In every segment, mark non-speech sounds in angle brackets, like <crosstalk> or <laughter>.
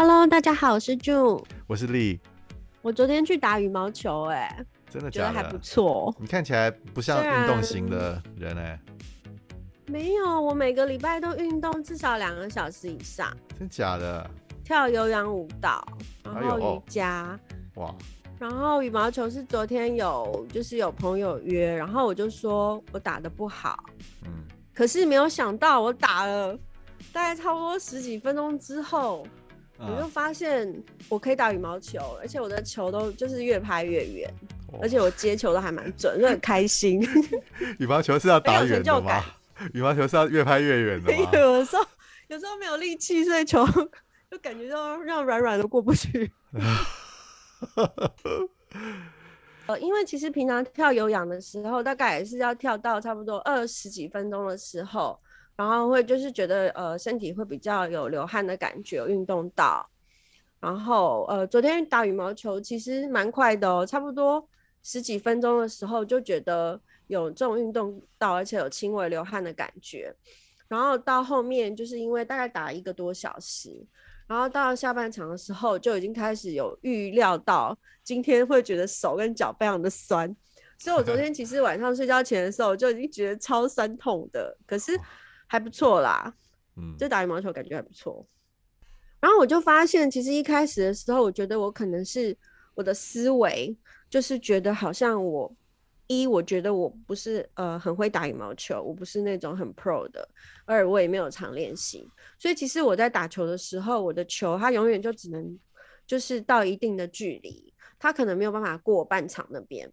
Hello，大家好，我是 June，我是丽。我昨天去打羽毛球，哎，真的假的？觉得还不错。你看起来不像运动型的人哎。没有，我每个礼拜都运动至少两个小时以上。真假的？跳有氧舞蹈，然后瑜伽。哎、哇。然后羽毛球是昨天有，就是有朋友约，然后我就说我打的不好。嗯。可是没有想到，我打了大概差不多十几分钟之后。我就发现我可以打羽毛球，而且我的球都就是越拍越远，而且我接球都还蛮准，就很开心。<laughs> 羽毛球是要打远的吗？<laughs> 羽毛球是要越拍越远的吗？有时候有时候没有力气，所以球 <laughs> 就感觉到让软软的过不去。呃，因为其实平常跳有氧的时候，大概也是要跳到差不多二十几分钟的时候。然后会就是觉得呃身体会比较有流汗的感觉，有运动到。然后呃昨天打羽毛球其实蛮快的哦，差不多十几分钟的时候就觉得有这种运动到，而且有轻微流汗的感觉。然后到后面就是因为大概打一个多小时，然后到下半场的时候就已经开始有预料到今天会觉得手跟脚非常的酸，所以我昨 <laughs> 天其实晚上睡觉前的时候就已经觉得超酸痛的，可是。还不错啦，嗯，就打羽毛球感觉还不错。然后我就发现，其实一开始的时候，我觉得我可能是我的思维，就是觉得好像我一，我觉得我不是呃很会打羽毛球，我不是那种很 pro 的，二我也没有常练习，所以其实我在打球的时候，我的球它永远就只能就是到一定的距离，它可能没有办法过半场那边。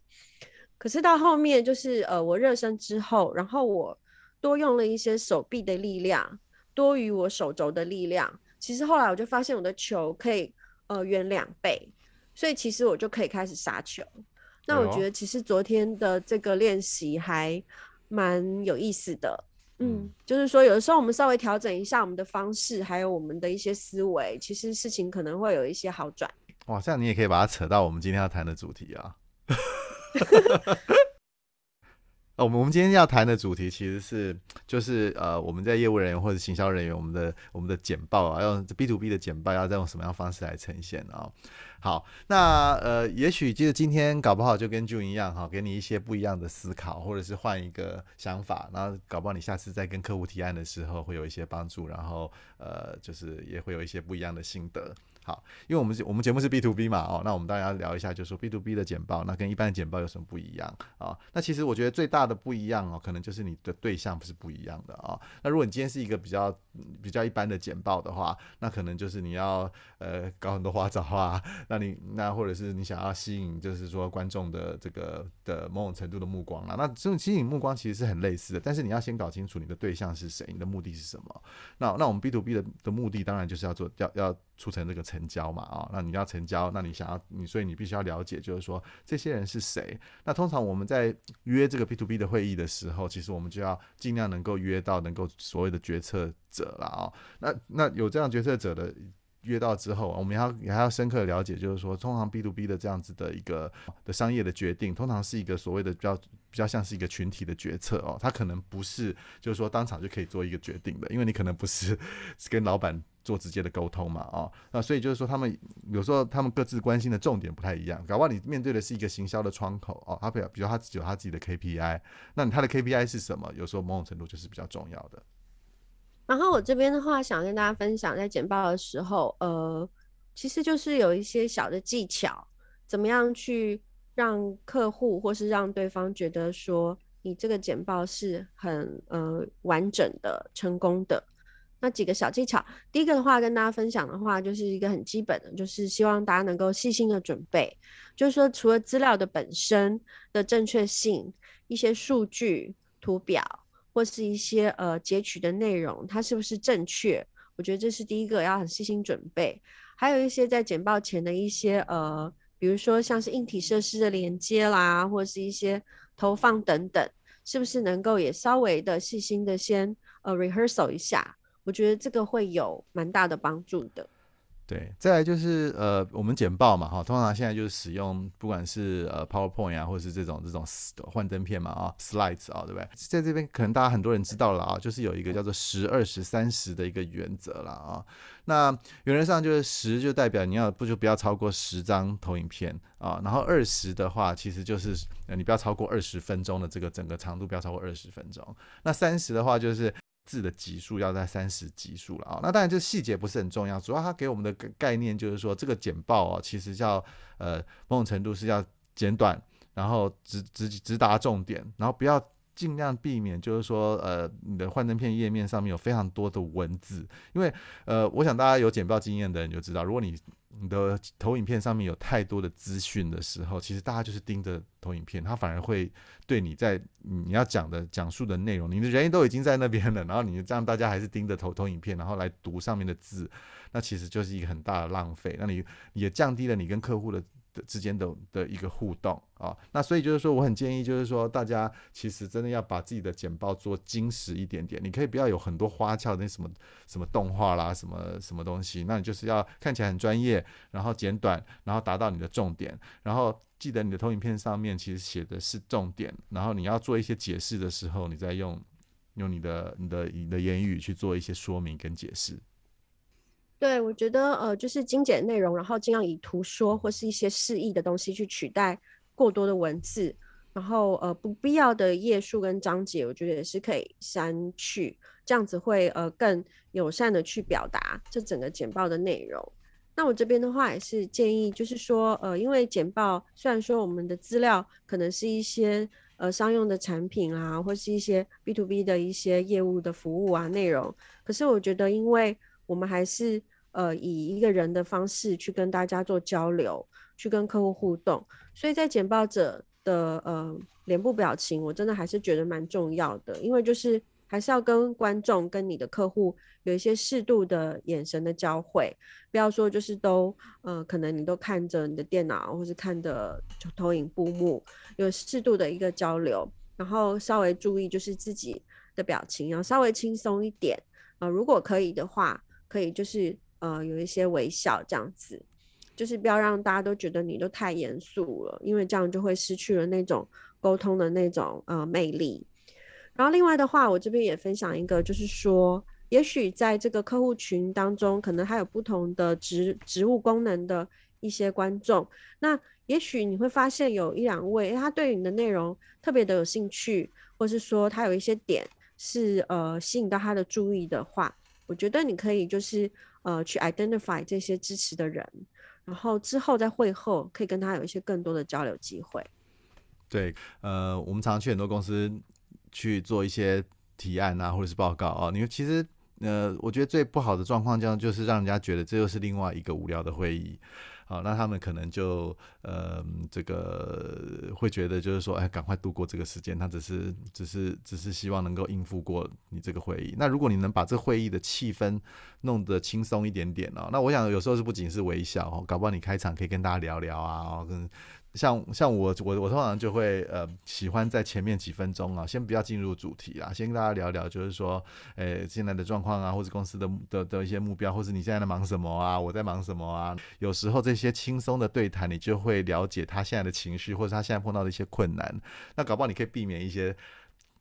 可是到后面就是呃我热身之后，然后我。多用了一些手臂的力量，多于我手肘的力量。其实后来我就发现我的球可以呃远两倍，所以其实我就可以开始杀球。那我觉得其实昨天的这个练习还蛮有意思的，嗯，嗯，就是说有的时候我们稍微调整一下我们的方式，还有我们的一些思维，其实事情可能会有一些好转。哇，这样你也可以把它扯到我们今天要谈的主题啊。<laughs> 呃，我们我们今天要谈的主题其实是，就是呃，我们在业务人员或者行销人员，我们的我们的简报啊，用 B to B 的简报要再用什么样方式来呈现啊？好，那呃，也许就是今天搞不好就跟 June 一样哈，给你一些不一样的思考，或者是换一个想法，然后搞不好你下次再跟客户提案的时候会有一些帮助，然后呃，就是也会有一些不一样的心得。好，因为我们我们节目是 B to B 嘛，哦，那我们当然要聊一下，就是说 B to B 的简报，那跟一般的简报有什么不一样啊？哦，那其实我觉得最大的不一样哦，可能就是你的对象不是不一样的啊，哦。那如果你今天是一个比较比较一般的简报的话，那可能就是你要呃搞很多花招啊，那你那或者是你想要吸引，就是说观众的这个的某种程度的目光啊，那这种吸引目光其实是很类似的，但是你要先搞清楚你的对象是谁，你的目的是什么。那那我们 B to B 的的目的当然就是要做要要促成这个成交嘛啊，那你要成交，那你想要你，所以你必须要了解，就是说这些人是谁。那通常我们在约这个 B to B 的会议的时候，其实我们就要尽量能够约到能够所谓的决策者了啊。那那有这样决策者的约到之后，我们要也还要深刻了解，就是说通常 B to B 的这样子的一个的商业的决定，通常是一个所谓的比较比较像是一个群体的决策哦，他可能不是就是说当场就可以做一个决定的，因为你可能不是跟老板。做直接的沟通嘛，哦，那所以就是说，他们有时候他们各自关心的重点不太一样。搞不好你面对的是一个行销的窗口，哦，他比比如他自己有他自己的 KPI，那他的 KPI 是什么？有时候某种程度就是比较重要的。然后我这边的话，想跟大家分享，在简报的时候，呃，其实就是有一些小的技巧，怎么样去让客户或是让对方觉得说，你这个简报是很呃完整的、成功的。那几个小技巧，第一个的话跟大家分享的话，就是一个很基本的，就是希望大家能够细心的准备，就是说除了资料的本身的正确性，一些数据、图表或是一些呃截取的内容，它是不是正确？我觉得这是第一个要很细心准备。还有一些在简报前的一些呃，比如说像是硬体设施的连接啦，或是一些投放等等，是不是能够也稍微的细心的先呃 rehearsal 一下？我觉得这个会有蛮大的帮助的。对，再来就是呃，我们简报嘛，哈，通常现在就是使用不管是呃 PowerPoint 啊，或者是这种这种幻灯片嘛，啊，Slides 啊，对不对？在这边可能大家很多人知道了啊，就是有一个叫做十二十三十的一个原则了啊。那原则上就是十就代表你要不就不要超过十张投影片啊，然后二十的话其实就是你不要超过二十分钟的这个整个长度不要超过二十分钟。那三十的话就是。字的级数要在三十级数了啊，那当然这细节不是很重要，主要它给我们的概念就是说，这个简报哦，其实叫呃某种程度是要简短，然后直直直达重点，然后不要尽量避免就是说呃你的幻灯片页面上面有非常多的文字，因为呃我想大家有简报经验的人就知道，如果你你的投影片上面有太多的资讯的时候，其实大家就是盯着投影片，它反而会对你在你要讲的讲述的内容，你的人都已经在那边了，然后你这样大家还是盯着投投影片，然后来读上面的字，那其实就是一个很大的浪费，那你也降低了你跟客户的。之间的的一个互动啊，那所以就是说，我很建议就是说，大家其实真的要把自己的简报做精实一点点。你可以不要有很多花俏的那什么什么动画啦，什么什么东西，那你就是要看起来很专业，然后简短，然后达到你的重点。然后记得你的投影片上面其实写的是重点，然后你要做一些解释的时候，你再用用你的你的你的言语去做一些说明跟解释。对，我觉得呃，就是精简内容，然后尽量以图说或是一些示意的东西去取代过多的文字，然后呃不必要的页数跟章节，我觉得也是可以删去，这样子会呃更友善的去表达这整个简报的内容。那我这边的话也是建议，就是说呃，因为简报虽然说我们的资料可能是一些呃商用的产品啊，或是一些 B to B 的一些业务的服务啊内容，可是我觉得因为我们还是呃以一个人的方式去跟大家做交流，去跟客户互动，所以在简报者的呃脸部表情，我真的还是觉得蛮重要的，因为就是还是要跟观众、跟你的客户有一些适度的眼神的交汇，不要说就是都呃可能你都看着你的电脑或是看着投影布幕，有适度的一个交流，然后稍微注意就是自己的表情，然后稍微轻松一点。啊、如果可以的话。可以就是呃有一些微笑这样子，就是不要让大家都觉得你都太严肃了，因为这样就会失去了那种沟通的那种呃魅力。然后另外的话，我这边也分享一个，就是说，也许在这个客户群当中，可能还有不同的职职务功能的一些观众，那也许你会发现有一两位，他对你的内容特别的有兴趣，或是说他有一些点是呃吸引到他的注意的话。我觉得你可以就是呃去 identify 这些支持的人，然后之后在会后可以跟他有一些更多的交流机会。对，呃，我们常去很多公司去做一些提案啊，或者是报告啊。你其实呃，我觉得最不好的状况，这样就是让人家觉得这又是另外一个无聊的会议。好，那他们可能就呃，这个会觉得就是说，哎，赶快度过这个时间。他只是，只是，只是希望能够应付过你这个会议。那如果你能把这会议的气氛弄得轻松一点点哦，那我想有时候是不仅是微笑哦，搞不好你开场可以跟大家聊聊啊，跟。像像我我我通常就会呃喜欢在前面几分钟啊，先不要进入主题啊，先跟大家聊聊，就是说，呃、现在的状况啊，或者公司的的的一些目标，或者你现在在忙什么啊，我在忙什么啊？有时候这些轻松的对谈，你就会了解他现在的情绪，或者他现在碰到的一些困难。那搞不好你可以避免一些。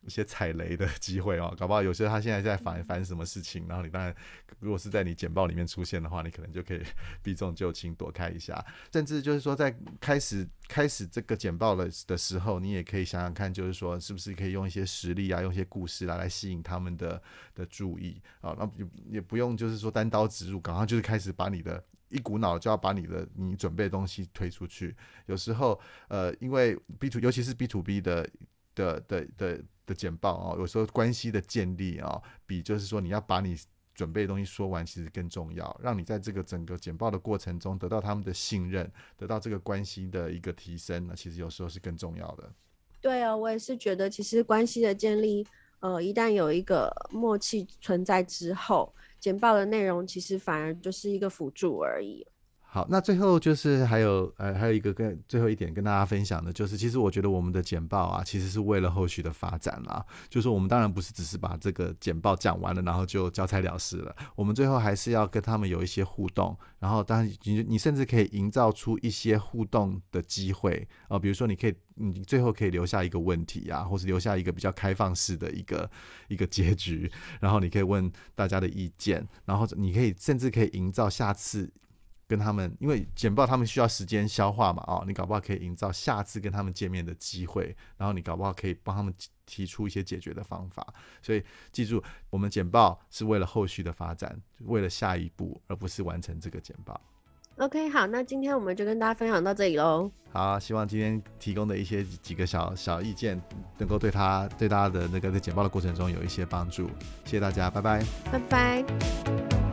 一些踩雷的机会哦，搞不好有些他现在在烦烦什么事情，然后你当然，如果是在你简报里面出现的话，你可能就可以 <laughs> 避重就轻，躲开一下。甚至就是说，在开始开始这个简报的的时候，你也可以想想看，就是说是不是可以用一些实例啊，用一些故事来来吸引他们的的注意啊。那也也不用就是说单刀直入，赶快就是开始把你的一股脑就要把你的你准备的东西推出去。有时候呃，因为 B to 尤其是 B to B 的的的的。的简报啊，有时候关系的建立啊，比就是说你要把你准备的东西说完，其实更重要。让你在这个整个简报的过程中得到他们的信任，得到这个关系的一个提升，那其实有时候是更重要的。对啊，我也是觉得，其实关系的建立，呃，一旦有一个默契存在之后，简报的内容其实反而就是一个辅助而已。好，那最后就是还有呃还有一个跟最后一点跟大家分享的，就是其实我觉得我们的简报啊，其实是为了后续的发展啦。就是我们当然不是只是把这个简报讲完了，然后就交差了事了。我们最后还是要跟他们有一些互动，然后当然你你甚至可以营造出一些互动的机会啊、比如说你可以你最后可以留下一个问题啊，或是留下一个比较开放式的一个一个结局，然后你可以问大家的意见，然后你可以甚至可以营造下次。跟他们，因为简报他们需要时间消化嘛，哦，你搞不好可以营造下次跟他们见面的机会，然后你搞不好可以帮他们提出一些解决的方法。所以记住，我们简报是为了后续的发展，为了下一步，而不是完成这个简报。OK，好，那今天我们就跟大家分享到这里喽。好，希望今天提供的一些几个小小意见，能够对他对大家的那个在简报的过程中有一些帮助。谢谢大家，拜拜，拜拜。